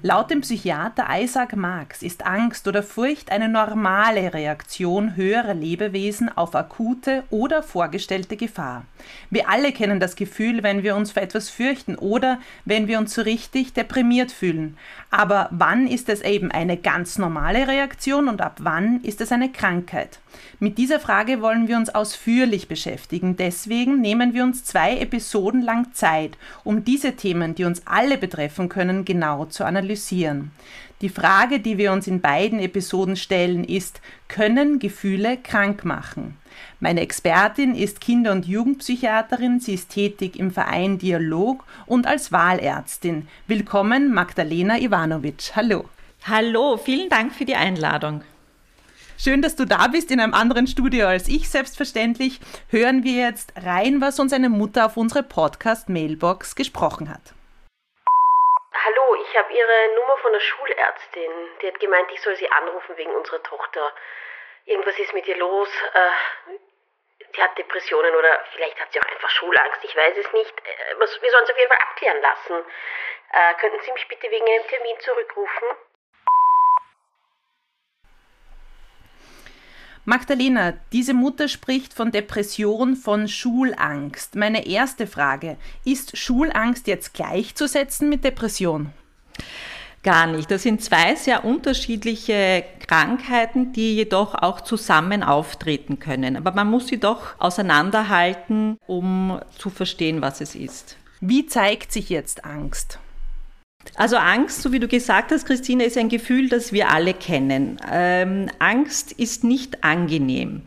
Laut dem Psychiater Isaac Marx ist Angst oder Furcht eine normale Reaktion höherer Lebewesen auf akute oder vorgestellte Gefahr. Wir alle kennen das Gefühl, wenn wir uns vor etwas fürchten oder wenn wir uns so richtig deprimiert fühlen. Aber wann ist es eben eine ganz normale Reaktion und ab wann ist es eine Krankheit? Mit dieser Frage wollen wir uns ausführlich beschäftigen. Deswegen nehmen wir uns zwei Episoden lang Zeit, um diese Themen, die uns alle betreffen können, genau zu analysieren. Die Frage, die wir uns in beiden Episoden stellen, ist, können Gefühle krank machen? Meine Expertin ist Kinder- und Jugendpsychiaterin, sie ist tätig im Verein Dialog und als Wahlärztin. Willkommen, Magdalena Ivanovic. Hallo. Hallo, vielen Dank für die Einladung. Schön, dass du da bist in einem anderen Studio als ich. Selbstverständlich hören wir jetzt rein, was uns eine Mutter auf unsere Podcast-Mailbox gesprochen hat. Habe Ihre Nummer von der Schulärztin. Die hat gemeint, ich soll Sie anrufen wegen unserer Tochter. Irgendwas ist mit ihr los. Äh, die hat Depressionen oder vielleicht hat sie auch einfach Schulangst. Ich weiß es nicht. Äh, wir sollen es auf jeden Fall abklären lassen. Äh, könnten Sie mich bitte wegen einem Termin zurückrufen? Magdalena, diese Mutter spricht von Depression, von Schulangst. Meine erste Frage, ist Schulangst jetzt gleichzusetzen mit Depression? Gar nicht. Das sind zwei sehr unterschiedliche Krankheiten, die jedoch auch zusammen auftreten können. Aber man muss sie doch auseinanderhalten, um zu verstehen, was es ist. Wie zeigt sich jetzt Angst? Also Angst, so wie du gesagt hast, Christine, ist ein Gefühl, das wir alle kennen. Ähm, Angst ist nicht angenehm,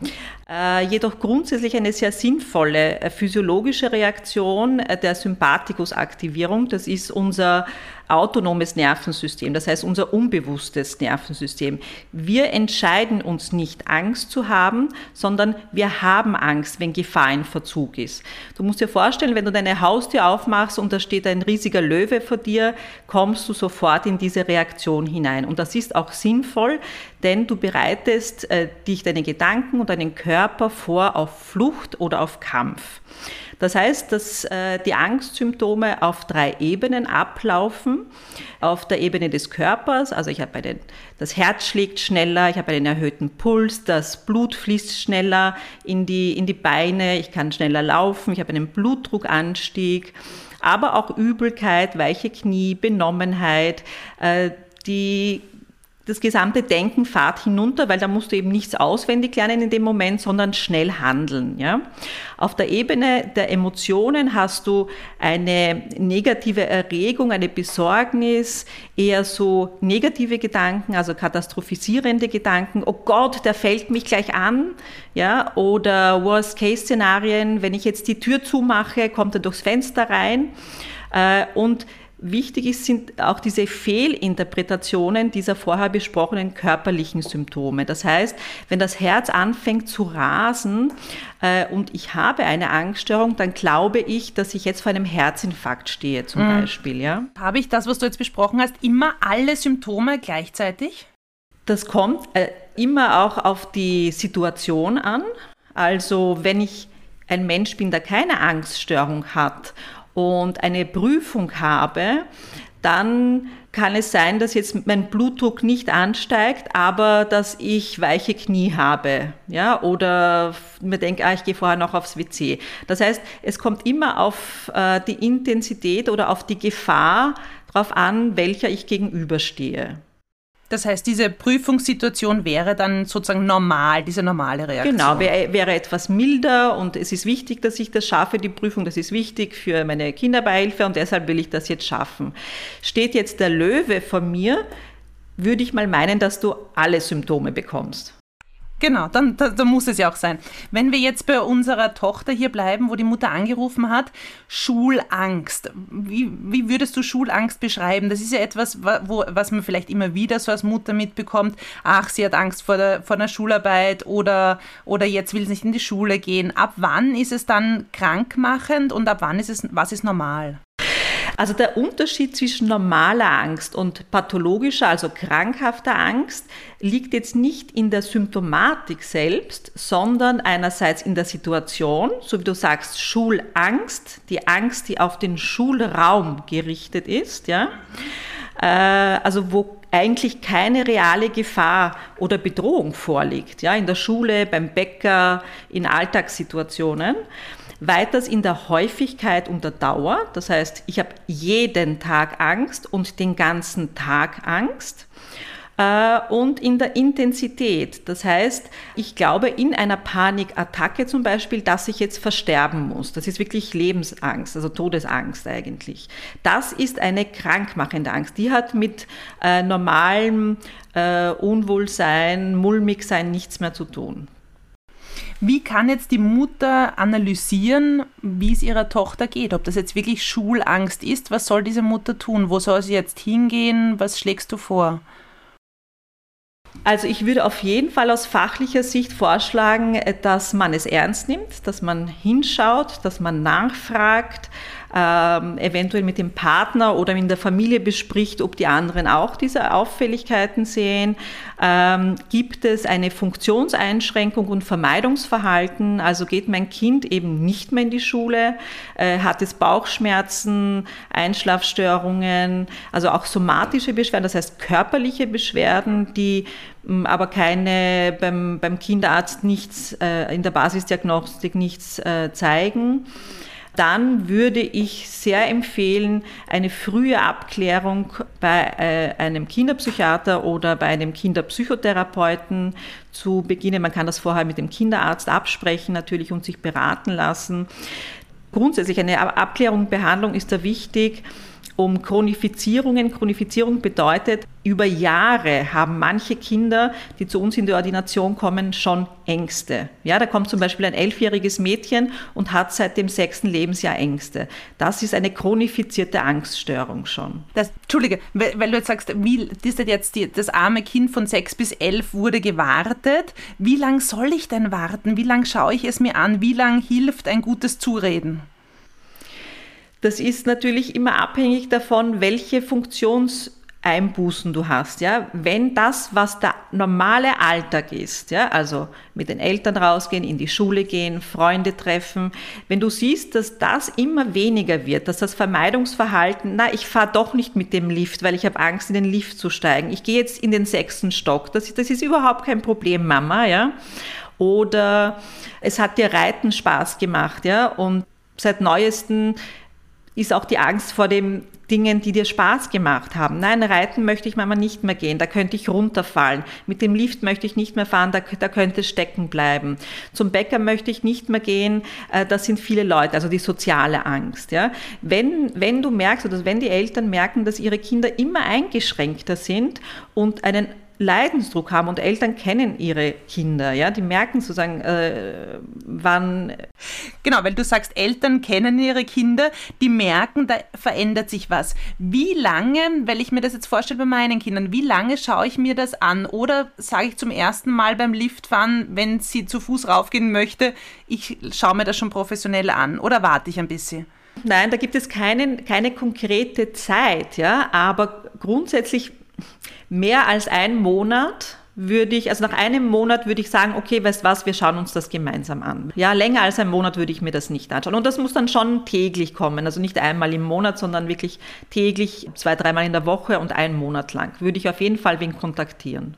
jedoch grundsätzlich eine sehr sinnvolle äh, physiologische Reaktion äh, der Sympathikusaktivierung. Das ist unser autonomes Nervensystem, das heißt unser unbewusstes Nervensystem. Wir entscheiden uns nicht, Angst zu haben, sondern wir haben Angst, wenn Gefahr in Verzug ist. Du musst dir vorstellen, wenn du deine Haustür aufmachst und da steht ein riesiger Löwe vor dir, kommst du sofort in diese Reaktion hinein. Und das ist auch sinnvoll, denn du bereitest äh, dich, deine Gedanken und deinen Körper vor auf Flucht oder auf Kampf. Das heißt, dass äh, die Angstsymptome auf drei Ebenen ablaufen. Auf der Ebene des Körpers, also ich habe das Herz schlägt schneller, ich habe einen erhöhten Puls, das Blut fließt schneller in die, in die Beine, ich kann schneller laufen, ich habe einen Blutdruckanstieg, aber auch Übelkeit, weiche Knie, Benommenheit, äh, die das gesamte Denken fahrt hinunter, weil da musst du eben nichts auswendig lernen in dem Moment, sondern schnell handeln. Ja? Auf der Ebene der Emotionen hast du eine negative Erregung, eine Besorgnis, eher so negative Gedanken, also katastrophisierende Gedanken. Oh Gott, der fällt mich gleich an. Ja? Oder Worst-Case-Szenarien, wenn ich jetzt die Tür zumache, kommt er durchs Fenster rein. Äh, und Wichtig ist, sind auch diese Fehlinterpretationen dieser vorher besprochenen körperlichen Symptome. Das heißt, wenn das Herz anfängt zu rasen äh, und ich habe eine Angststörung, dann glaube ich, dass ich jetzt vor einem Herzinfarkt stehe zum mhm. Beispiel. Ja? Habe ich das, was du jetzt besprochen hast, immer alle Symptome gleichzeitig? Das kommt äh, immer auch auf die Situation an. Also wenn ich ein Mensch bin, der keine Angststörung hat und eine Prüfung habe, dann kann es sein, dass jetzt mein Blutdruck nicht ansteigt, aber dass ich weiche Knie habe, ja, oder mir denke, ah, ich gehe vorher noch aufs WC. Das heißt, es kommt immer auf äh, die Intensität oder auf die Gefahr drauf an, welcher ich gegenüberstehe. Das heißt, diese Prüfungssituation wäre dann sozusagen normal, diese normale Reaktion. Genau, wäre, wäre etwas milder und es ist wichtig, dass ich das schaffe, die Prüfung, das ist wichtig für meine Kinderbeihilfe und deshalb will ich das jetzt schaffen. Steht jetzt der Löwe vor mir, würde ich mal meinen, dass du alle Symptome bekommst. Genau, dann, dann, dann, muss es ja auch sein. Wenn wir jetzt bei unserer Tochter hier bleiben, wo die Mutter angerufen hat, Schulangst. Wie, wie würdest du Schulangst beschreiben? Das ist ja etwas, wo, was man vielleicht immer wieder so als Mutter mitbekommt. Ach, sie hat Angst vor der, vor der Schularbeit oder, oder jetzt will sie nicht in die Schule gehen. Ab wann ist es dann krankmachend und ab wann ist es, was ist normal? Also der Unterschied zwischen normaler Angst und pathologischer, also krankhafter Angst, liegt jetzt nicht in der Symptomatik selbst, sondern einerseits in der Situation, so wie du sagst, Schulangst, die Angst, die auf den Schulraum gerichtet ist, ja. Äh, also wo eigentlich keine reale Gefahr oder Bedrohung vorliegt, ja, in der Schule, beim Bäcker, in Alltagssituationen. Weiters in der Häufigkeit und der Dauer. Das heißt, ich habe jeden Tag Angst und den ganzen Tag Angst und in der Intensität. Das heißt, ich glaube in einer Panikattacke zum Beispiel, dass ich jetzt versterben muss. Das ist wirklich Lebensangst, also Todesangst eigentlich. Das ist eine krankmachende Angst. Die hat mit äh, normalem äh, Unwohlsein, Mulmigsein nichts mehr zu tun. Wie kann jetzt die Mutter analysieren, wie es ihrer Tochter geht? Ob das jetzt wirklich Schulangst ist? Was soll diese Mutter tun? Wo soll sie jetzt hingehen? Was schlägst du vor? Also ich würde auf jeden Fall aus fachlicher Sicht vorschlagen, dass man es ernst nimmt, dass man hinschaut, dass man nachfragt, ähm, eventuell mit dem Partner oder in der Familie bespricht, ob die anderen auch diese Auffälligkeiten sehen. Ähm, gibt es eine Funktionseinschränkung und Vermeidungsverhalten? Also geht mein Kind eben nicht mehr in die Schule? Äh, hat es Bauchschmerzen, Einschlafstörungen, also auch somatische Beschwerden, das heißt körperliche Beschwerden, die mm, aber keine beim, beim Kinderarzt nichts äh, in der Basisdiagnostik nichts äh, zeigen dann würde ich sehr empfehlen, eine frühe Abklärung bei äh, einem Kinderpsychiater oder bei einem Kinderpsychotherapeuten zu beginnen. Man kann das vorher mit dem Kinderarzt absprechen natürlich und sich beraten lassen. Grundsätzlich eine Abklärung, Behandlung ist da wichtig um Chronifizierungen. Chronifizierung bedeutet, über Jahre haben manche Kinder, die zu uns in die Ordination kommen, schon Ängste. Ja, da kommt zum Beispiel ein elfjähriges Mädchen und hat seit dem sechsten Lebensjahr Ängste. Das ist eine chronifizierte Angststörung schon. Das, Entschuldige, weil, du jetzt sagst, wie ist das jetzt die, das arme Kind von sechs bis elf wurde gewartet. Wie lange soll ich denn warten? Wie lange schaue ich es mir an? Wie lange hilft ein gutes Zureden? Das ist natürlich immer abhängig davon, welche Funktionseinbußen du hast, ja. Wenn das, was der normale Alltag ist, ja, also mit den Eltern rausgehen, in die Schule gehen, Freunde treffen, wenn du siehst, dass das immer weniger wird, dass das Vermeidungsverhalten, na, ich fahre doch nicht mit dem Lift, weil ich habe Angst, in den Lift zu steigen. Ich gehe jetzt in den sechsten Stock. Das, das ist überhaupt kein Problem, Mama, ja. Oder es hat dir Reiten Spaß gemacht, ja. Und seit neuesten ist auch die Angst vor den Dingen, die dir Spaß gemacht haben. Nein, reiten möchte ich manchmal nicht mehr gehen, da könnte ich runterfallen. Mit dem Lift möchte ich nicht mehr fahren, da, da könnte es stecken bleiben. Zum Bäcker möchte ich nicht mehr gehen, äh, das sind viele Leute, also die soziale Angst. Ja. Wenn, wenn du merkst oder wenn die Eltern merken, dass ihre Kinder immer eingeschränkter sind und einen Leidensdruck haben und Eltern kennen ihre Kinder, ja, die merken sozusagen, äh, wann. Genau, weil du sagst, Eltern kennen ihre Kinder, die merken, da verändert sich was. Wie lange, weil ich mir das jetzt vorstelle bei meinen Kindern, wie lange schaue ich mir das an? Oder sage ich zum ersten Mal beim Liftfahren, wenn sie zu Fuß raufgehen möchte, ich schaue mir das schon professionell an oder warte ich ein bisschen? Nein, da gibt es keinen, keine konkrete Zeit, ja, aber grundsätzlich mehr als ein Monat würde ich, also nach einem Monat würde ich sagen, okay, weißt was, wir schauen uns das gemeinsam an. Ja, länger als ein Monat würde ich mir das nicht anschauen. Und das muss dann schon täglich kommen, also nicht einmal im Monat, sondern wirklich täglich, zwei, dreimal in der Woche und einen Monat lang. Würde ich auf jeden Fall wen kontaktieren.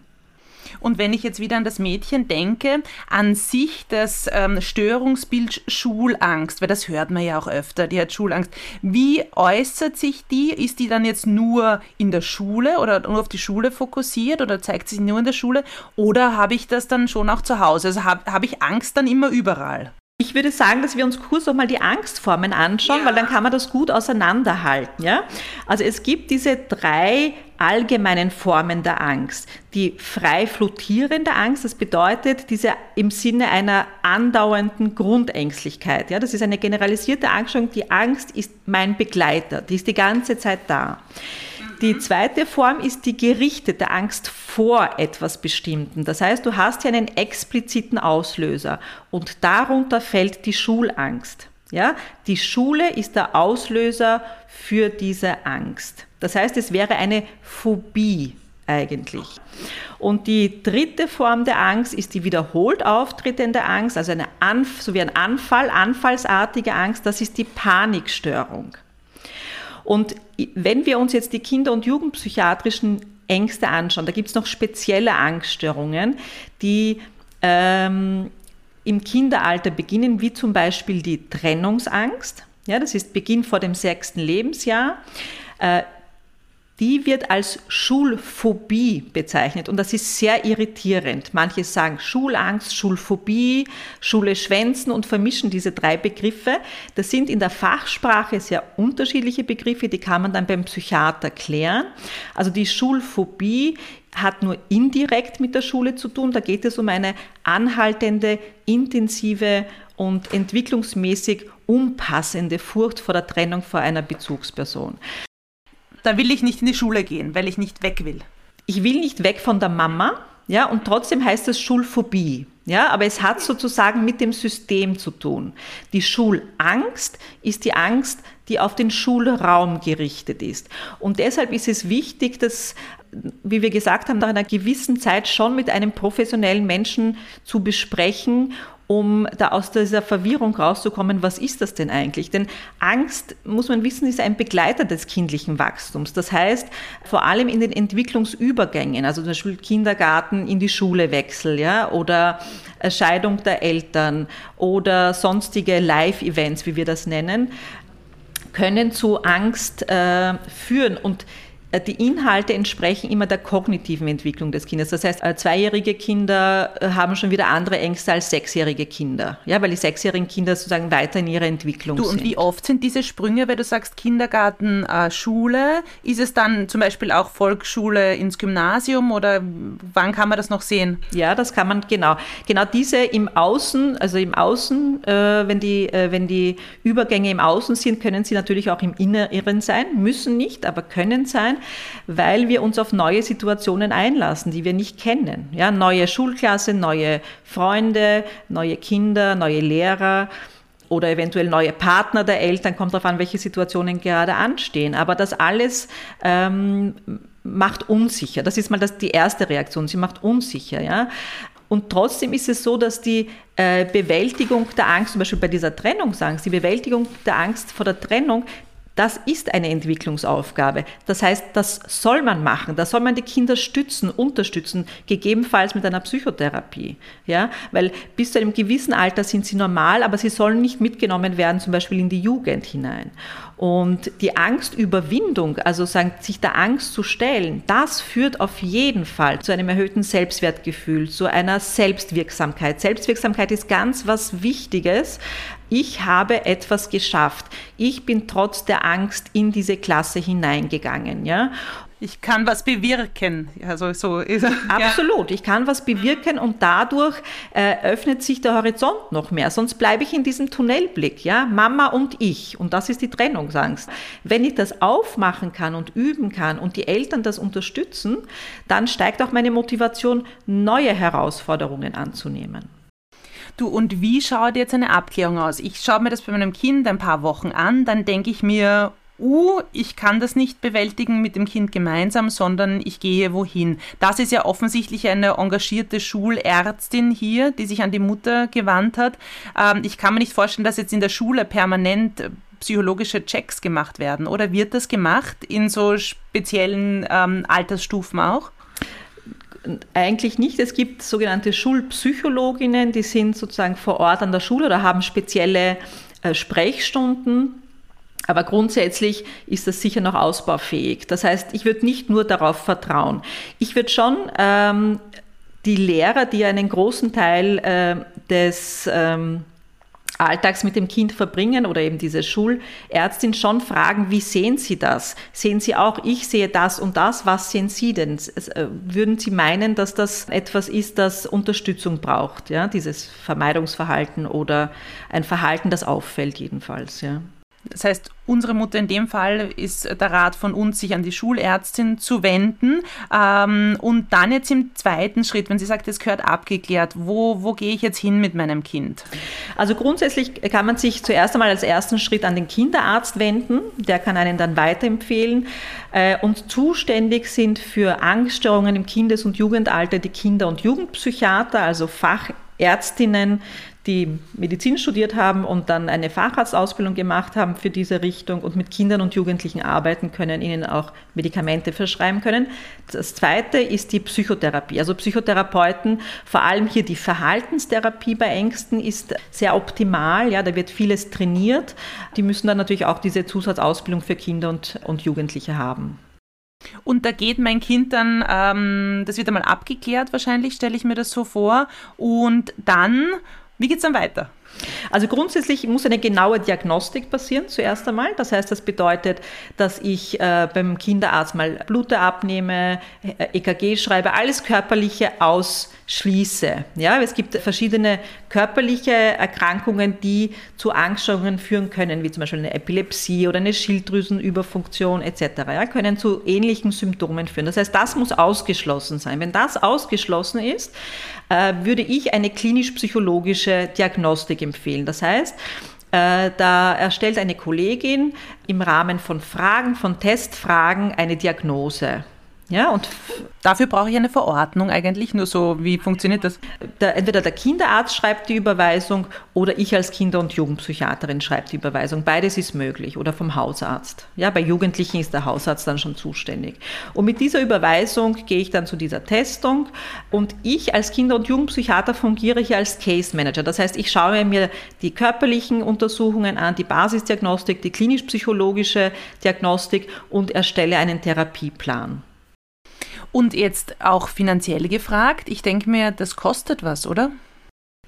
Und wenn ich jetzt wieder an das Mädchen denke, an sich das ähm, Störungsbild Schulangst, weil das hört man ja auch öfter, die hat Schulangst. Wie äußert sich die? Ist die dann jetzt nur in der Schule oder nur auf die Schule fokussiert oder zeigt sich nur in der Schule? Oder habe ich das dann schon auch zu Hause? Also habe hab ich Angst dann immer überall? Ich würde sagen, dass wir uns kurz noch mal die Angstformen anschauen, ja. weil dann kann man das gut auseinanderhalten. Ja? Also es gibt diese drei allgemeinen Formen der Angst. Die frei flottierende Angst, das bedeutet diese im Sinne einer andauernden Grundängstlichkeit. Ja? Das ist eine generalisierte Angststörung. Die Angst ist mein Begleiter, die ist die ganze Zeit da. Die zweite Form ist die gerichtete Angst vor etwas Bestimmten. Das heißt, du hast ja einen expliziten Auslöser und darunter fällt die Schulangst. Ja, die Schule ist der Auslöser für diese Angst. Das heißt, es wäre eine Phobie eigentlich. Und die dritte Form der Angst ist die wiederholt auftretende Angst, also eine Anf so wie ein Anfall, anfallsartige Angst, das ist die Panikstörung. Und wenn wir uns jetzt die Kinder- und Jugendpsychiatrischen Ängste anschauen, da gibt es noch spezielle Angststörungen, die ähm, im Kinderalter beginnen, wie zum Beispiel die Trennungsangst. Ja, das ist Beginn vor dem sechsten Lebensjahr. Äh, die wird als Schulphobie bezeichnet und das ist sehr irritierend. Manche sagen Schulangst, Schulphobie, Schule schwänzen und vermischen diese drei Begriffe. Das sind in der Fachsprache sehr unterschiedliche Begriffe, die kann man dann beim Psychiater klären. Also die Schulphobie hat nur indirekt mit der Schule zu tun. Da geht es um eine anhaltende, intensive und entwicklungsmäßig umpassende Furcht vor der Trennung vor einer Bezugsperson da will ich nicht in die Schule gehen, weil ich nicht weg will. Ich will nicht weg von der Mama, ja, und trotzdem heißt es Schulphobie. Ja, aber es hat sozusagen mit dem System zu tun. Die Schulangst ist die Angst, die auf den Schulraum gerichtet ist. Und deshalb ist es wichtig, dass, wie wir gesagt haben, nach einer gewissen Zeit schon mit einem professionellen Menschen zu besprechen um da aus dieser Verwirrung rauszukommen, was ist das denn eigentlich? Denn Angst, muss man wissen, ist ein Begleiter des kindlichen Wachstums. Das heißt, vor allem in den Entwicklungsübergängen, also zum Beispiel Kindergarten in die Schule wechsel, ja, oder Scheidung der Eltern oder sonstige Live-Events, wie wir das nennen, können zu Angst äh, führen. Und die Inhalte entsprechen immer der kognitiven Entwicklung des Kindes. Das heißt, äh, zweijährige Kinder äh, haben schon wieder andere Ängste als sechsjährige Kinder, ja, weil die sechsjährigen Kinder sozusagen weiter in ihrer Entwicklung du, sind. Und wie oft sind diese Sprünge, weil du sagst Kindergarten, äh, Schule? Ist es dann zum Beispiel auch Volksschule ins Gymnasium oder wann kann man das noch sehen? Ja, das kann man genau. Genau diese im Außen, also im Außen, äh, wenn die äh, wenn die Übergänge im Außen sind, können sie natürlich auch im Inneren sein, müssen nicht, aber können sein weil wir uns auf neue Situationen einlassen, die wir nicht kennen. Ja, neue Schulklasse, neue Freunde, neue Kinder, neue Lehrer oder eventuell neue Partner der Eltern, kommt darauf an, welche Situationen gerade anstehen. Aber das alles ähm, macht unsicher. Das ist mal das, die erste Reaktion. Sie macht unsicher. Ja? Und trotzdem ist es so, dass die äh, Bewältigung der Angst, zum Beispiel bei dieser Trennungsangst, die Bewältigung der Angst vor der Trennung, das ist eine Entwicklungsaufgabe. Das heißt, das soll man machen. Da soll man die Kinder stützen, unterstützen, gegebenenfalls mit einer Psychotherapie. Ja, weil bis zu einem gewissen Alter sind sie normal, aber sie sollen nicht mitgenommen werden, zum Beispiel in die Jugend hinein. Und die Angstüberwindung, also sagen, sich der Angst zu stellen, das führt auf jeden Fall zu einem erhöhten Selbstwertgefühl, zu einer Selbstwirksamkeit. Selbstwirksamkeit ist ganz was Wichtiges. Ich habe etwas geschafft. Ich bin trotz der Angst in diese Klasse hineingegangen. Ja? ich kann was bewirken. Also so ist, Absolut, ich kann was bewirken und dadurch äh, öffnet sich der Horizont noch mehr. Sonst bleibe ich in diesem Tunnelblick, ja, Mama und ich. Und das ist die Trennungsangst. Wenn ich das aufmachen kann und üben kann und die Eltern das unterstützen, dann steigt auch meine Motivation, neue Herausforderungen anzunehmen. Du, und wie schaut jetzt eine Abklärung aus? Ich schaue mir das bei meinem Kind ein paar Wochen an, dann denke ich mir, uh, ich kann das nicht bewältigen mit dem Kind gemeinsam, sondern ich gehe wohin. Das ist ja offensichtlich eine engagierte Schulärztin hier, die sich an die Mutter gewandt hat. Ähm, ich kann mir nicht vorstellen, dass jetzt in der Schule permanent psychologische Checks gemacht werden. Oder wird das gemacht in so speziellen ähm, Altersstufen auch? Eigentlich nicht. Es gibt sogenannte Schulpsychologinnen, die sind sozusagen vor Ort an der Schule oder haben spezielle äh, Sprechstunden aber grundsätzlich ist das sicher noch ausbaufähig. Das heißt, ich würde nicht nur darauf vertrauen. Ich würde schon ähm, die Lehrer, die einen großen Teil äh, des ähm, alltags mit dem Kind verbringen oder eben diese Schulärztin schon fragen, wie sehen Sie das? Sehen Sie auch, ich sehe das und das, was sehen Sie denn? Äh, würden Sie meinen, dass das etwas ist, das Unterstützung braucht, ja, dieses Vermeidungsverhalten oder ein Verhalten, das auffällt jedenfalls, ja? Das heißt, unsere Mutter in dem Fall ist der Rat von uns, sich an die Schulärztin zu wenden. Ähm, und dann jetzt im zweiten Schritt, wenn sie sagt, es gehört abgeklärt, wo, wo gehe ich jetzt hin mit meinem Kind? Also grundsätzlich kann man sich zuerst einmal als ersten Schritt an den Kinderarzt wenden. Der kann einen dann weiterempfehlen. Äh, und zuständig sind für Angststörungen im Kindes- und Jugendalter die Kinder- und Jugendpsychiater, also Fachärztinnen, die Medizin studiert haben und dann eine Facharztausbildung gemacht haben für diese Richtung und mit Kindern und Jugendlichen arbeiten können, ihnen auch Medikamente verschreiben können. Das zweite ist die Psychotherapie. Also Psychotherapeuten, vor allem hier die Verhaltenstherapie bei Ängsten ist sehr optimal. Ja, da wird vieles trainiert. Die müssen dann natürlich auch diese Zusatzausbildung für Kinder und, und Jugendliche haben. Und da geht mein Kind dann, ähm, das wird einmal abgeklärt, wahrscheinlich stelle ich mir das so vor. Und dann wie geht es dann weiter? Also grundsätzlich muss eine genaue Diagnostik passieren zuerst einmal. Das heißt, das bedeutet, dass ich äh, beim Kinderarzt mal Blute abnehme, äh, EKG schreibe, alles Körperliche ausschließe. Ja, es gibt verschiedene körperliche Erkrankungen, die zu Angststörungen führen können, wie zum Beispiel eine Epilepsie oder eine Schilddrüsenüberfunktion etc. Ja, können zu ähnlichen Symptomen führen. Das heißt, das muss ausgeschlossen sein. Wenn das ausgeschlossen ist, äh, würde ich eine klinisch-psychologische Diagnostik empfehlen. Das heißt, äh, da erstellt eine Kollegin im Rahmen von Fragen, von Testfragen eine Diagnose. Ja, und dafür brauche ich eine Verordnung eigentlich. Nur so, wie funktioniert das? Der, entweder der Kinderarzt schreibt die Überweisung oder ich als Kinder- und Jugendpsychiaterin schreibe die Überweisung. Beides ist möglich oder vom Hausarzt. Ja, bei Jugendlichen ist der Hausarzt dann schon zuständig. Und mit dieser Überweisung gehe ich dann zu dieser Testung und ich als Kinder- und Jugendpsychiater fungiere hier als Case Manager. Das heißt, ich schaue mir die körperlichen Untersuchungen an, die Basisdiagnostik, die klinisch-psychologische Diagnostik und erstelle einen Therapieplan. Und jetzt auch finanziell gefragt. Ich denke mir, das kostet was, oder?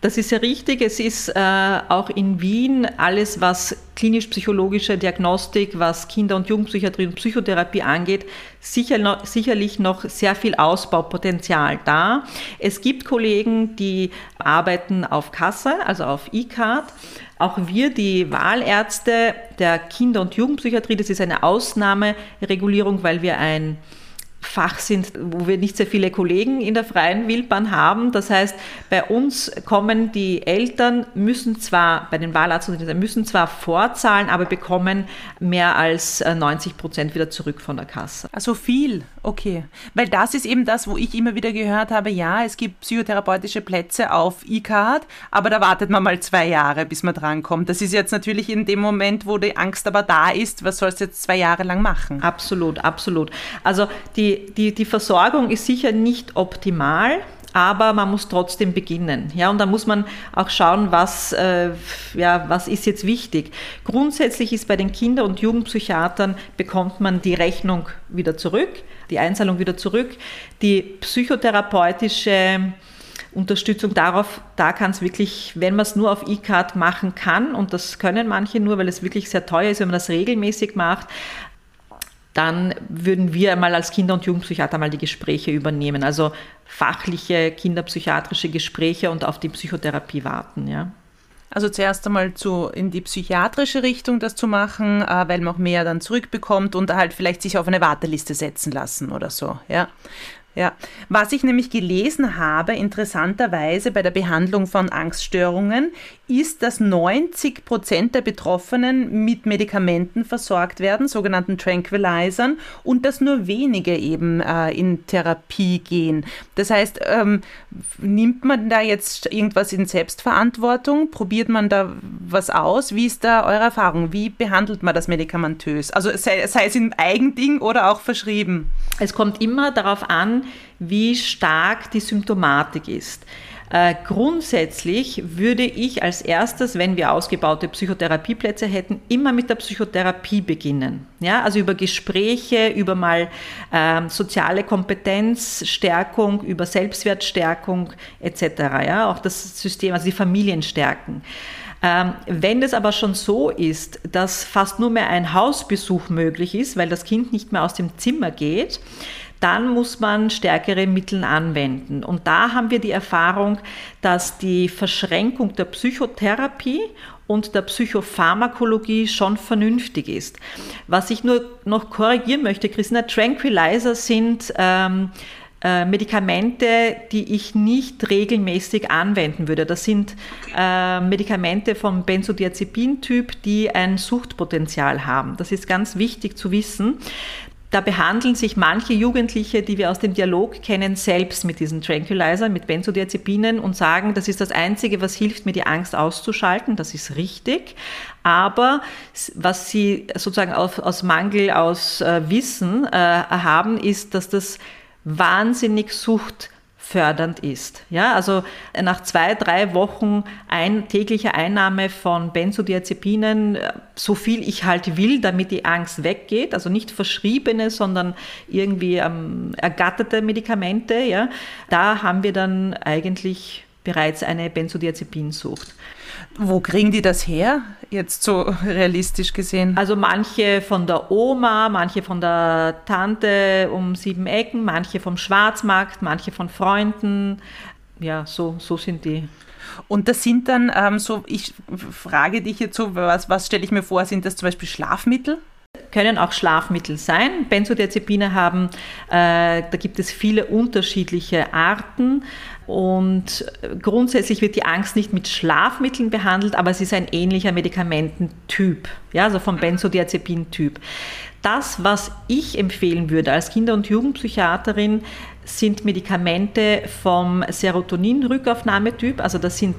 Das ist ja richtig. Es ist äh, auch in Wien alles, was klinisch-psychologische Diagnostik, was Kinder- und Jugendpsychiatrie und Psychotherapie angeht, sicher noch, sicherlich noch sehr viel Ausbaupotenzial da. Es gibt Kollegen, die arbeiten auf Kasse, also auf E-Card. Auch wir, die Wahlärzte der Kinder- und Jugendpsychiatrie, das ist eine Ausnahmeregulierung, weil wir ein Fach sind, wo wir nicht sehr viele Kollegen in der freien Wildbahn haben. Das heißt, bei uns kommen die Eltern, müssen zwar bei den Wahlarzt müssen zwar vorzahlen, aber bekommen mehr als 90 äh, Prozent wieder zurück von der Kasse. Also viel, okay. Weil das ist eben das, wo ich immer wieder gehört habe, ja, es gibt psychotherapeutische Plätze auf E-Card, aber da wartet man mal zwei Jahre, bis man drankommt. Das ist jetzt natürlich in dem Moment, wo die Angst aber da ist, was sollst du jetzt zwei Jahre lang machen? Absolut, absolut. Also die die, die, Versorgung ist sicher nicht optimal, aber man muss trotzdem beginnen. Ja, und da muss man auch schauen, was, äh, ja, was ist jetzt wichtig. Grundsätzlich ist bei den Kinder- und Jugendpsychiatern bekommt man die Rechnung wieder zurück, die Einzahlung wieder zurück. Die psychotherapeutische Unterstützung darauf, da kann es wirklich, wenn man es nur auf E-Card machen kann, und das können manche nur, weil es wirklich sehr teuer ist, wenn man das regelmäßig macht, dann würden wir mal als Kinder- und Jugendpsychiater mal die Gespräche übernehmen, also fachliche kinderpsychiatrische Gespräche und auf die Psychotherapie warten, ja. Also zuerst einmal zu, in die psychiatrische Richtung das zu machen, äh, weil man auch mehr dann zurückbekommt und halt vielleicht sich auf eine Warteliste setzen lassen oder so, ja. Ja, was ich nämlich gelesen habe, interessanterweise bei der Behandlung von Angststörungen, ist, dass 90 Prozent der Betroffenen mit Medikamenten versorgt werden, sogenannten Tranquilizern, und dass nur wenige eben äh, in Therapie gehen. Das heißt, ähm, nimmt man da jetzt irgendwas in Selbstverantwortung? Probiert man da was aus? Wie ist da eure Erfahrung? Wie behandelt man das medikamentös? Also sei, sei es im Eigending oder auch verschrieben? Es kommt immer darauf an, wie stark die Symptomatik ist. Äh, grundsätzlich würde ich als erstes, wenn wir ausgebaute Psychotherapieplätze hätten, immer mit der Psychotherapie beginnen. Ja, also über Gespräche, über mal ähm, soziale Kompetenzstärkung, über Selbstwertstärkung etc. Ja, auch das System, also die Familien stärken. Ähm, wenn es aber schon so ist, dass fast nur mehr ein Hausbesuch möglich ist, weil das Kind nicht mehr aus dem Zimmer geht, dann muss man stärkere Mittel anwenden. Und da haben wir die Erfahrung, dass die Verschränkung der Psychotherapie und der Psychopharmakologie schon vernünftig ist. Was ich nur noch korrigieren möchte, Christina, Tranquilizer sind ähm, äh, Medikamente, die ich nicht regelmäßig anwenden würde. Das sind äh, Medikamente vom Benzodiazepin-Typ, die ein Suchtpotenzial haben. Das ist ganz wichtig zu wissen. Da behandeln sich manche Jugendliche, die wir aus dem Dialog kennen, selbst mit diesen Tranquilizern, mit Benzodiazepinen und sagen, das ist das Einzige, was hilft, mir die Angst auszuschalten. Das ist richtig. Aber was sie sozusagen aus, aus Mangel aus äh, Wissen äh, haben, ist, dass das wahnsinnig Sucht fördernd ist. Ja, also nach zwei, drei Wochen ein, täglicher Einnahme von Benzodiazepinen, so viel ich halt will, damit die Angst weggeht, also nicht verschriebene, sondern irgendwie ähm, ergatterte Medikamente, ja, da haben wir dann eigentlich bereits eine Benzodiazepinsucht. Wo kriegen die das her, jetzt so realistisch gesehen? Also manche von der Oma, manche von der Tante um sieben Ecken, manche vom Schwarzmarkt, manche von Freunden. Ja, so, so sind die. Und das sind dann ähm, so, ich frage dich jetzt so, was, was stelle ich mir vor, sind das zum Beispiel Schlafmittel? können auch Schlafmittel sein. Benzodiazepine haben, äh, da gibt es viele unterschiedliche Arten. Und grundsätzlich wird die Angst nicht mit Schlafmitteln behandelt, aber es ist ein ähnlicher Medikamententyp, ja, also vom Benzodiazepin-Typ. Das, was ich empfehlen würde als Kinder- und Jugendpsychiaterin, sind Medikamente vom Serotonin-Rückaufnahmetyp, also das sind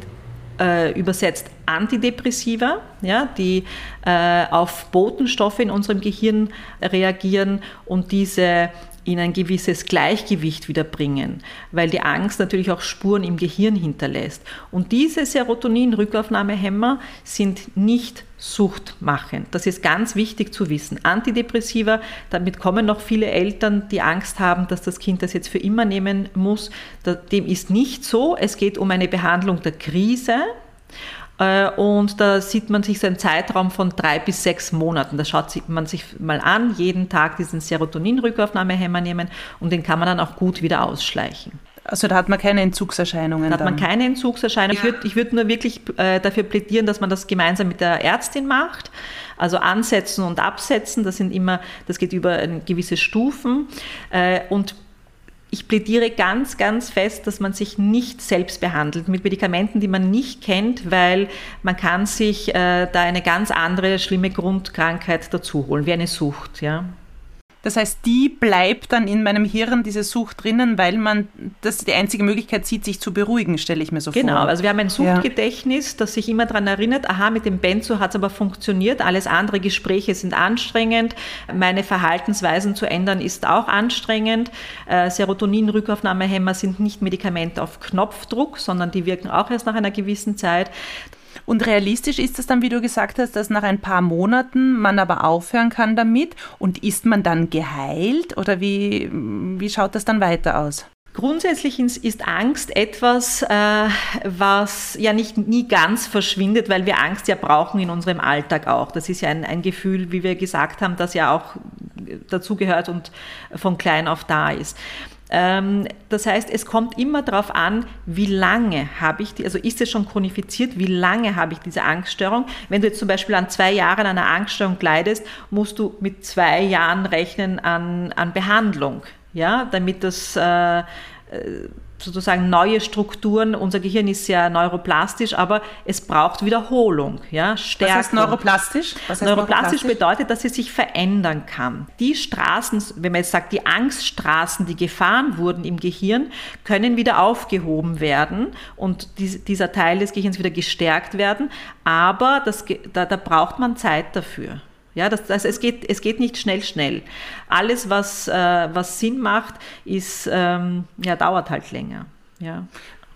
äh, übersetzt Antidepressiva, ja, die äh, auf Botenstoffe in unserem Gehirn reagieren. Und diese in ein gewisses Gleichgewicht wieder bringen, weil die Angst natürlich auch Spuren im Gehirn hinterlässt. Und diese Serotonin-Rückaufnahmehämmer sind nicht suchtmachend. Das ist ganz wichtig zu wissen. Antidepressiva, damit kommen noch viele Eltern, die Angst haben, dass das Kind das jetzt für immer nehmen muss. Dem ist nicht so. Es geht um eine Behandlung der Krise. Äh, und da sieht man sich so einen Zeitraum von drei bis sechs Monaten. Da schaut man sich mal an, jeden Tag diesen Serotonin-Rückaufnahmehemmer nehmen und den kann man dann auch gut wieder ausschleichen. Also da hat man keine Entzugserscheinungen. Da hat man keine Entzugserscheinungen. Ja. Ich würde ich würd nur wirklich äh, dafür plädieren, dass man das gemeinsam mit der Ärztin macht. Also ansetzen und absetzen, das sind immer, das geht über gewisse Stufen. Äh, und ich plädiere ganz, ganz fest, dass man sich nicht selbst behandelt mit Medikamenten, die man nicht kennt, weil man kann sich äh, da eine ganz andere schlimme Grundkrankheit dazu holen, wie eine Sucht. Ja. Das heißt, die bleibt dann in meinem Hirn, diese Sucht drinnen, weil man das die einzige Möglichkeit sieht, sich zu beruhigen, stelle ich mir so genau, vor. Genau, also wir haben ein Suchtgedächtnis, ja. das sich immer daran erinnert, aha, mit dem Benzo hat es aber funktioniert, alles andere Gespräche sind anstrengend, meine Verhaltensweisen zu ändern ist auch anstrengend. Äh, Serotonin-Rückaufnahmehämmer sind nicht Medikamente auf Knopfdruck, sondern die wirken auch erst nach einer gewissen Zeit. Und realistisch ist es dann, wie du gesagt hast, dass nach ein paar Monaten man aber aufhören kann damit. Und ist man dann geheilt oder wie, wie schaut das dann weiter aus? Grundsätzlich ist Angst etwas, äh, was ja nicht nie ganz verschwindet, weil wir Angst ja brauchen in unserem Alltag auch. Das ist ja ein, ein Gefühl, wie wir gesagt haben, das ja auch dazugehört und von klein auf da ist. Ähm, das heißt, es kommt immer darauf an, wie lange habe ich die, also ist es schon chronifiziert, wie lange habe ich diese Angststörung. Wenn du jetzt zum Beispiel an zwei Jahren einer Angststörung leidest, musst du mit zwei Jahren rechnen an, an Behandlung, ja, damit das äh sozusagen neue Strukturen. Unser Gehirn ist ja neuroplastisch, aber es braucht Wiederholung. Ja, Stärkung. Was heißt neuroplastisch? Was heißt neuroplastisch? neuroplastisch bedeutet, dass es sich verändern kann. Die Straßen, wenn man jetzt sagt, die Angststraßen, die gefahren wurden im Gehirn, können wieder aufgehoben werden und dieser Teil des Gehirns wieder gestärkt werden. Aber das, da, da braucht man Zeit dafür. Ja, das, das, es, geht, es geht nicht schnell, schnell. Alles, was, äh, was Sinn macht, ist, ähm, ja, dauert halt länger. Ja.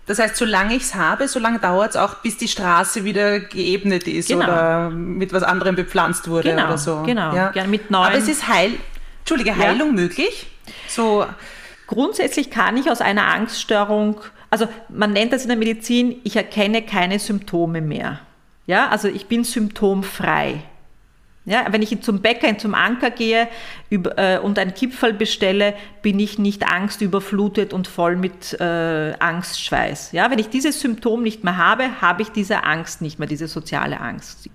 Das heißt, solange ich es habe, solange dauert es auch, bis die Straße wieder geebnet ist genau. oder mit was anderem bepflanzt wurde genau, oder so. Genau, ja. ja mit neuen. Aber es ist Heil, Entschuldige, Heilung ja. möglich? So. Grundsätzlich kann ich aus einer Angststörung, also man nennt das in der Medizin, ich erkenne keine Symptome mehr. Ja, also ich bin symptomfrei. Ja, wenn ich zum Bäcker, zum Anker gehe äh, und ein Kipferl bestelle, bin ich nicht angstüberflutet und voll mit äh, Angstschweiß. Ja, wenn ich dieses Symptom nicht mehr habe, habe ich diese Angst nicht mehr, diese soziale Angst.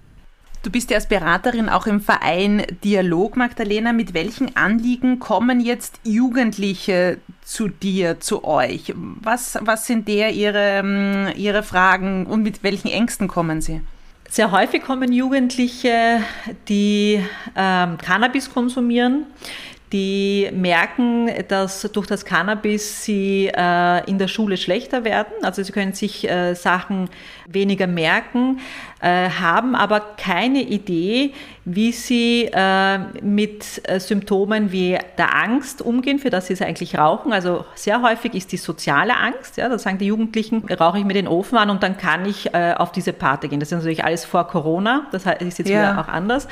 Du bist ja als Beraterin auch im Verein Dialog, Magdalena. Mit welchen Anliegen kommen jetzt Jugendliche zu dir, zu euch? Was, was sind der ihre, ähm, ihre Fragen und mit welchen Ängsten kommen sie? Sehr häufig kommen Jugendliche, die ähm, Cannabis konsumieren, die merken, dass durch das Cannabis sie äh, in der Schule schlechter werden. Also sie können sich äh, Sachen weniger merken, äh, haben aber keine Idee, wie sie äh, mit äh, Symptomen wie der Angst umgehen, für das sie es eigentlich rauchen. Also sehr häufig ist die soziale Angst. Ja, da sagen die Jugendlichen, rauche ich mir den Ofen an und dann kann ich äh, auf diese Party gehen. Das ist natürlich alles vor Corona, das ist jetzt ja. wieder auch anders.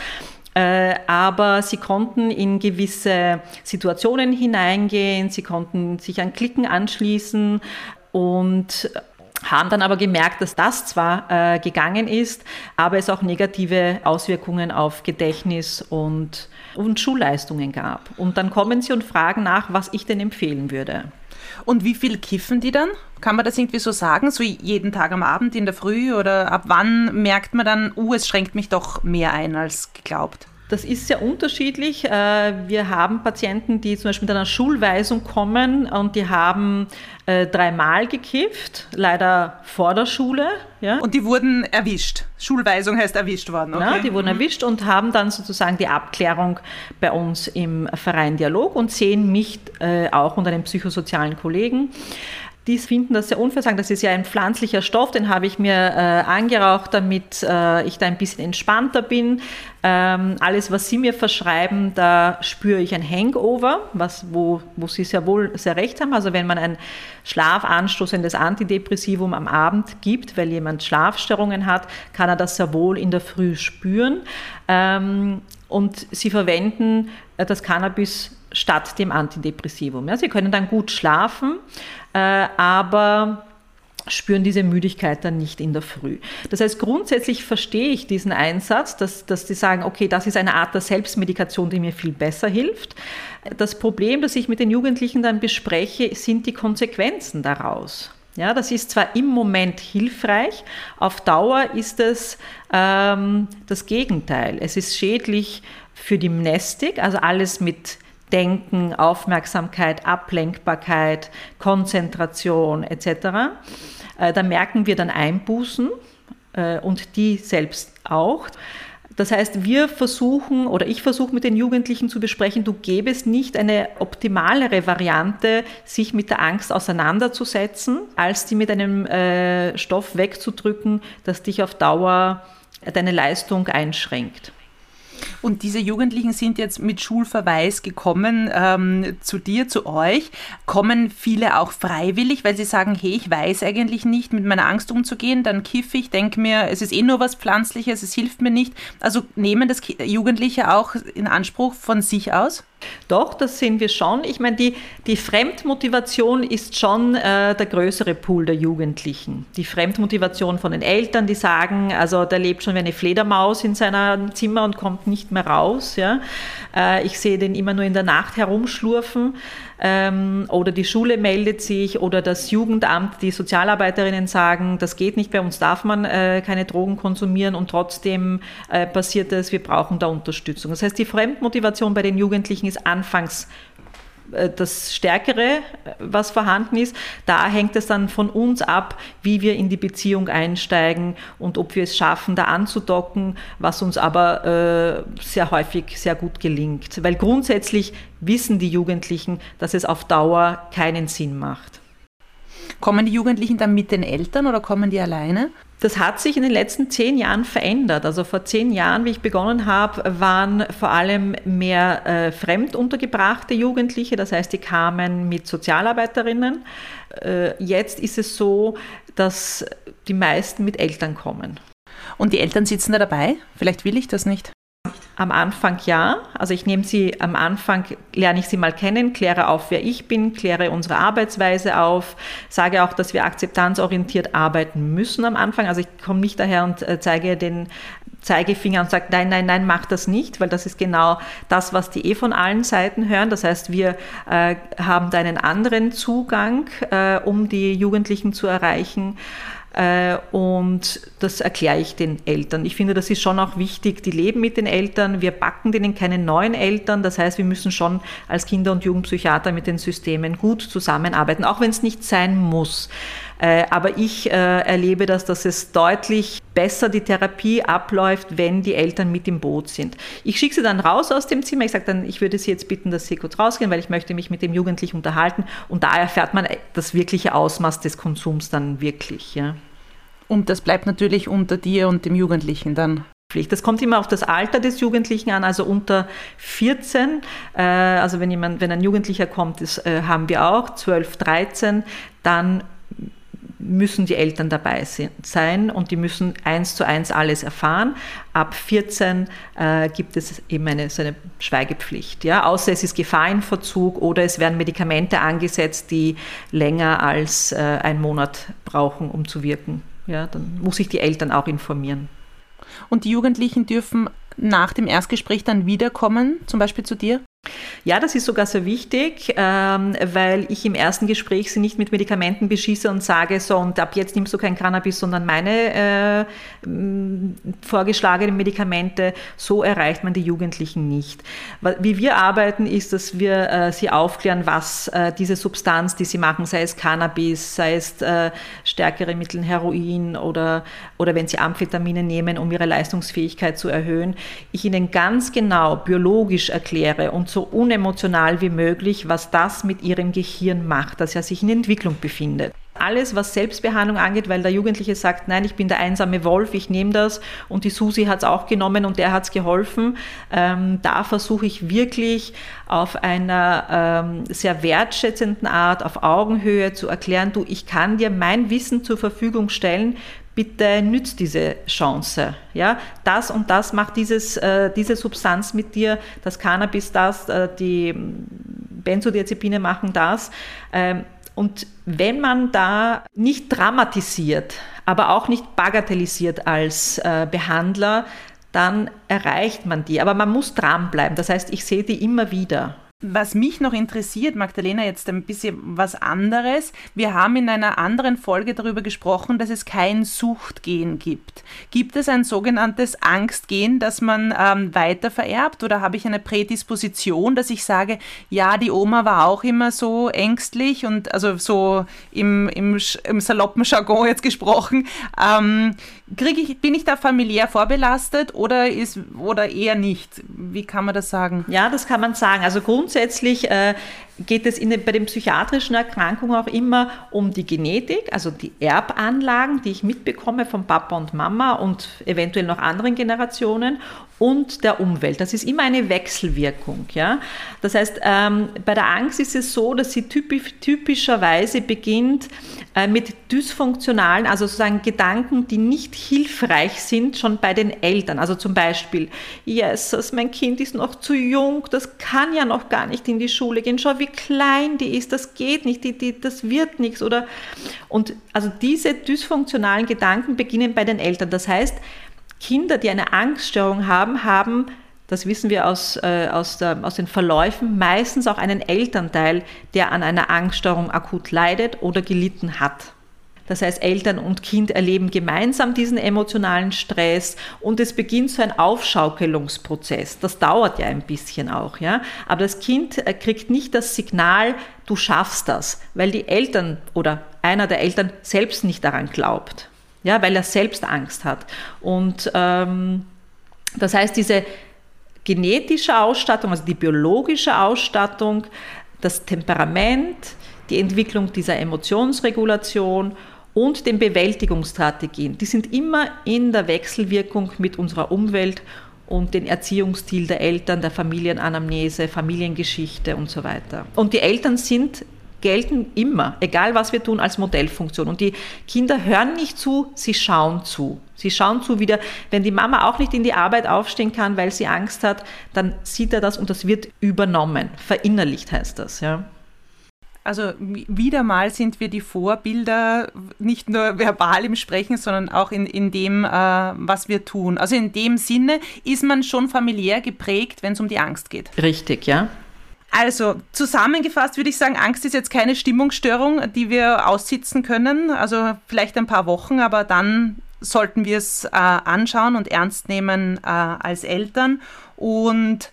Äh, aber sie konnten in gewisse Situationen hineingehen, sie konnten sich an Klicken anschließen und haben dann aber gemerkt, dass das zwar äh, gegangen ist, aber es auch negative Auswirkungen auf Gedächtnis und, und Schulleistungen gab. Und dann kommen sie und fragen nach, was ich denn empfehlen würde. Und wie viel kiffen die dann? Kann man das irgendwie so sagen? So jeden Tag am Abend, in der Früh? Oder ab wann merkt man dann, uh, es schränkt mich doch mehr ein als geglaubt? Das ist sehr unterschiedlich. Äh, wir haben Patienten, die zum Beispiel mit einer Schulweisung kommen und die haben äh, dreimal gekifft, leider vor der Schule. Ja. Und die wurden erwischt. Schulweisung heißt erwischt worden. Okay. Ja, die wurden mhm. erwischt und haben dann sozusagen die Abklärung bei uns im Verein Dialog und sehen mich äh, auch unter einem psychosozialen Kollegen. Die finden das sehr unversagt. Das ist ja ein pflanzlicher Stoff, den habe ich mir äh, angeraucht, damit äh, ich da ein bisschen entspannter bin. Ähm, alles, was Sie mir verschreiben, da spüre ich ein Hangover, was, wo, wo Sie sehr wohl sehr recht haben. Also wenn man ein schlafanstoßendes Antidepressivum am Abend gibt, weil jemand Schlafstörungen hat, kann er das sehr wohl in der Früh spüren. Ähm, und Sie verwenden äh, das Cannabis statt dem Antidepressivum. Ja, sie können dann gut schlafen, äh, aber spüren diese Müdigkeit dann nicht in der Früh. Das heißt, grundsätzlich verstehe ich diesen Einsatz, dass, dass die sagen, okay, das ist eine Art der Selbstmedikation, die mir viel besser hilft. Das Problem, das ich mit den Jugendlichen dann bespreche, sind die Konsequenzen daraus. Ja, das ist zwar im Moment hilfreich, auf Dauer ist es ähm, das Gegenteil. Es ist schädlich für die Mnestik, also alles mit Denken, Aufmerksamkeit, Ablenkbarkeit, Konzentration etc. Äh, da merken wir dann Einbußen äh, und die selbst auch. Das heißt, wir versuchen oder ich versuche mit den Jugendlichen zu besprechen, du gäbe es nicht eine optimalere Variante, sich mit der Angst auseinanderzusetzen, als die mit einem äh, Stoff wegzudrücken, das dich auf Dauer deine Leistung einschränkt. Und diese Jugendlichen sind jetzt mit Schulverweis gekommen ähm, zu dir, zu euch. Kommen viele auch freiwillig, weil sie sagen, hey, ich weiß eigentlich nicht, mit meiner Angst umzugehen, dann kiffe ich, denke mir, es ist eh nur was Pflanzliches, es hilft mir nicht. Also nehmen das Jugendliche auch in Anspruch von sich aus? Doch, das sehen wir schon. Ich meine, die, die Fremdmotivation ist schon äh, der größere Pool der Jugendlichen. Die Fremdmotivation von den Eltern, die sagen, also der lebt schon wie eine Fledermaus in seinem Zimmer und kommt nicht mehr raus. Ja. Äh, ich sehe den immer nur in der Nacht herumschlurfen. Ähm, oder die Schule meldet sich oder das Jugendamt, die Sozialarbeiterinnen sagen, das geht nicht, bei uns darf man äh, keine Drogen konsumieren und trotzdem äh, passiert es, wir brauchen da Unterstützung. Das heißt, die Fremdmotivation bei den Jugendlichen ist anfangs das Stärkere, was vorhanden ist. Da hängt es dann von uns ab, wie wir in die Beziehung einsteigen und ob wir es schaffen, da anzudocken, was uns aber äh, sehr häufig sehr gut gelingt. Weil grundsätzlich wissen die Jugendlichen, dass es auf Dauer keinen Sinn macht. Kommen die Jugendlichen dann mit den Eltern oder kommen die alleine? Das hat sich in den letzten zehn Jahren verändert. Also vor zehn Jahren, wie ich begonnen habe, waren vor allem mehr äh, fremd untergebrachte Jugendliche, das heißt, die kamen mit Sozialarbeiterinnen. Äh, jetzt ist es so, dass die meisten mit Eltern kommen. Und die Eltern sitzen da dabei? Vielleicht will ich das nicht. Am Anfang ja. Also ich nehme sie am Anfang, lerne ich sie mal kennen, kläre auf, wer ich bin, kläre unsere Arbeitsweise auf, sage auch, dass wir akzeptanzorientiert arbeiten müssen am Anfang. Also ich komme nicht daher und äh, zeige den Zeigefinger und sage, nein, nein, nein, mach das nicht, weil das ist genau das, was die eh von allen Seiten hören. Das heißt, wir äh, haben da einen anderen Zugang, äh, um die Jugendlichen zu erreichen. Äh, und das erkläre ich den Eltern. Ich finde, das ist schon auch wichtig. Die leben mit den Eltern. Wir backen denen keine neuen Eltern. Das heißt, wir müssen schon als Kinder- und Jugendpsychiater mit den Systemen gut zusammenarbeiten, auch wenn es nicht sein muss. Äh, aber ich äh, erlebe das, dass es deutlich besser die Therapie abläuft, wenn die Eltern mit im Boot sind. Ich schicke sie dann raus aus dem Zimmer. Ich sage dann, ich würde sie jetzt bitten, dass sie kurz rausgehen, weil ich möchte mich mit dem Jugendlichen unterhalten. Und da erfährt man das wirkliche Ausmaß des Konsums dann wirklich. Ja. Und das bleibt natürlich unter dir und dem Jugendlichen dann. Das kommt immer auf das Alter des Jugendlichen an, also unter 14. Äh, also wenn jemand, wenn ein Jugendlicher kommt, das äh, haben wir auch, 12, 13, dann müssen die Eltern dabei sein und die müssen eins zu eins alles erfahren. Ab 14 äh, gibt es eben eine, so eine Schweigepflicht. Ja? Außer es ist Gefahr in Verzug oder es werden Medikamente angesetzt, die länger als äh, einen Monat brauchen, um zu wirken. Ja? Dann muss ich die Eltern auch informieren. Und die Jugendlichen dürfen nach dem Erstgespräch dann wiederkommen, zum Beispiel zu dir? Ja, das ist sogar sehr wichtig, ähm, weil ich im ersten Gespräch sie nicht mit Medikamenten beschieße und sage, so und ab jetzt nimmst du kein Cannabis, sondern meine äh, vorgeschlagenen Medikamente. So erreicht man die Jugendlichen nicht. Wie wir arbeiten, ist, dass wir äh, sie aufklären, was äh, diese Substanz, die sie machen, sei es Cannabis, sei es äh, stärkere Mittel, Heroin oder, oder wenn sie Amphetamine nehmen, um ihre Leistungsfähigkeit zu erhöhen, ich ihnen ganz genau biologisch erkläre und so unemotional wie möglich, was das mit ihrem Gehirn macht, dass er sich in Entwicklung befindet. Alles, was Selbstbehandlung angeht, weil der Jugendliche sagt, nein, ich bin der einsame Wolf, ich nehme das und die Susi hat es auch genommen und der hat es geholfen. Ähm, da versuche ich wirklich auf einer ähm, sehr wertschätzenden Art, auf Augenhöhe zu erklären, du, ich kann dir mein Wissen zur Verfügung stellen, bitte nützt diese Chance. Ja, das und das macht dieses, äh, diese Substanz mit dir, das Cannabis das, äh, die Benzodiazepine machen das. Ähm, und wenn man da nicht dramatisiert, aber auch nicht bagatellisiert als äh, Behandler, dann erreicht man die. Aber man muss dranbleiben. Das heißt, ich sehe die immer wieder. Was mich noch interessiert, Magdalena, jetzt ein bisschen was anderes. Wir haben in einer anderen Folge darüber gesprochen, dass es kein Suchtgen gibt. Gibt es ein sogenanntes Angstgen, das man ähm, weiter vererbt oder habe ich eine Prädisposition, dass ich sage, ja, die Oma war auch immer so ängstlich und also so im, im, im saloppen Jargon jetzt gesprochen. Ähm, ich, bin ich da familiär vorbelastet oder, ist, oder eher nicht? Wie kann man das sagen? Ja, das kann man sagen. Also grundsätzlich äh, geht es in bei den psychiatrischen Erkrankungen auch immer um die Genetik, also die Erbanlagen, die ich mitbekomme von Papa und Mama und eventuell noch anderen Generationen und der Umwelt. Das ist immer eine Wechselwirkung. Ja? Das heißt, ähm, bei der Angst ist es so, dass sie typisch, typischerweise beginnt äh, mit dysfunktionalen, also sozusagen Gedanken, die nicht hilfreich sind, schon bei den Eltern. Also zum Beispiel, yes, mein Kind ist noch zu jung, das kann ja noch gar nicht in die Schule gehen. Schau, wie klein die ist, das geht nicht, die, die, das wird nichts. Oder und also diese dysfunktionalen Gedanken beginnen bei den Eltern. Das heißt, Kinder, die eine Angststörung haben, haben, das wissen wir aus, äh, aus, der, aus den Verläufen, meistens auch einen Elternteil, der an einer Angststörung akut leidet oder gelitten hat. Das heißt, Eltern und Kind erleben gemeinsam diesen emotionalen Stress und es beginnt so ein Aufschaukelungsprozess. Das dauert ja ein bisschen auch, ja. Aber das Kind äh, kriegt nicht das Signal, du schaffst das, weil die Eltern oder einer der Eltern selbst nicht daran glaubt ja, weil er selbst Angst hat. Und ähm, das heißt, diese genetische Ausstattung, also die biologische Ausstattung, das Temperament, die Entwicklung dieser Emotionsregulation und den Bewältigungsstrategien, die sind immer in der Wechselwirkung mit unserer Umwelt und den Erziehungsstil der Eltern, der Familienanamnese, Familiengeschichte und so weiter. Und die Eltern sind gelten immer, egal was wir tun, als Modellfunktion. Und die Kinder hören nicht zu, sie schauen zu. Sie schauen zu wieder, wenn die Mama auch nicht in die Arbeit aufstehen kann, weil sie Angst hat, dann sieht er das und das wird übernommen. Verinnerlicht heißt das, ja. Also wieder mal sind wir die Vorbilder, nicht nur verbal im Sprechen, sondern auch in, in dem, äh, was wir tun. Also in dem Sinne ist man schon familiär geprägt, wenn es um die Angst geht. Richtig, ja. Also zusammengefasst würde ich sagen, Angst ist jetzt keine Stimmungsstörung, die wir aussitzen können. Also vielleicht ein paar Wochen, aber dann sollten wir es äh, anschauen und ernst nehmen äh, als Eltern und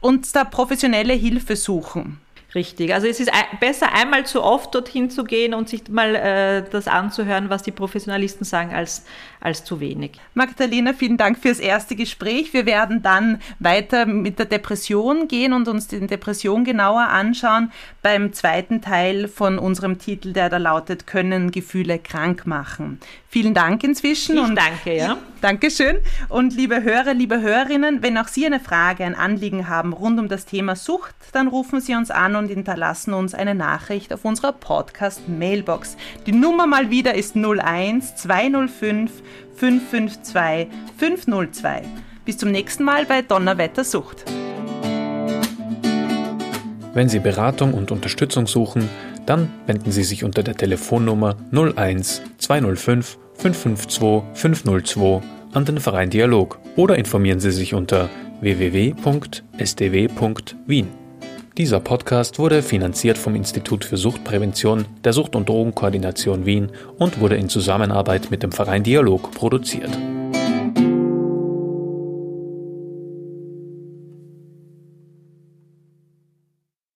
uns da professionelle Hilfe suchen. Richtig. Also es ist besser, einmal zu oft dorthin zu gehen und sich mal äh, das anzuhören, was die Professionalisten sagen, als, als zu wenig. Magdalena, vielen Dank fürs erste Gespräch. Wir werden dann weiter mit der Depression gehen und uns die Depression genauer anschauen beim zweiten Teil von unserem Titel, der da lautet, können Gefühle krank machen. Vielen Dank inzwischen. Ich und danke, ja. Dankeschön. Und liebe Hörer, liebe Hörerinnen, wenn auch Sie eine Frage, ein Anliegen haben rund um das Thema Sucht, dann rufen Sie uns an und hinterlassen uns eine Nachricht auf unserer Podcast-Mailbox. Die Nummer mal wieder ist 01 205 552 502. Bis zum nächsten Mal bei Donnerwetter Sucht. Wenn Sie Beratung und Unterstützung suchen, dann wenden Sie sich unter der Telefonnummer 01 205 552 502 an den Verein Dialog oder informieren Sie sich unter www.sdw.wien. Dieser Podcast wurde finanziert vom Institut für Suchtprävention der Sucht- und Drogenkoordination Wien und wurde in Zusammenarbeit mit dem Verein Dialog produziert.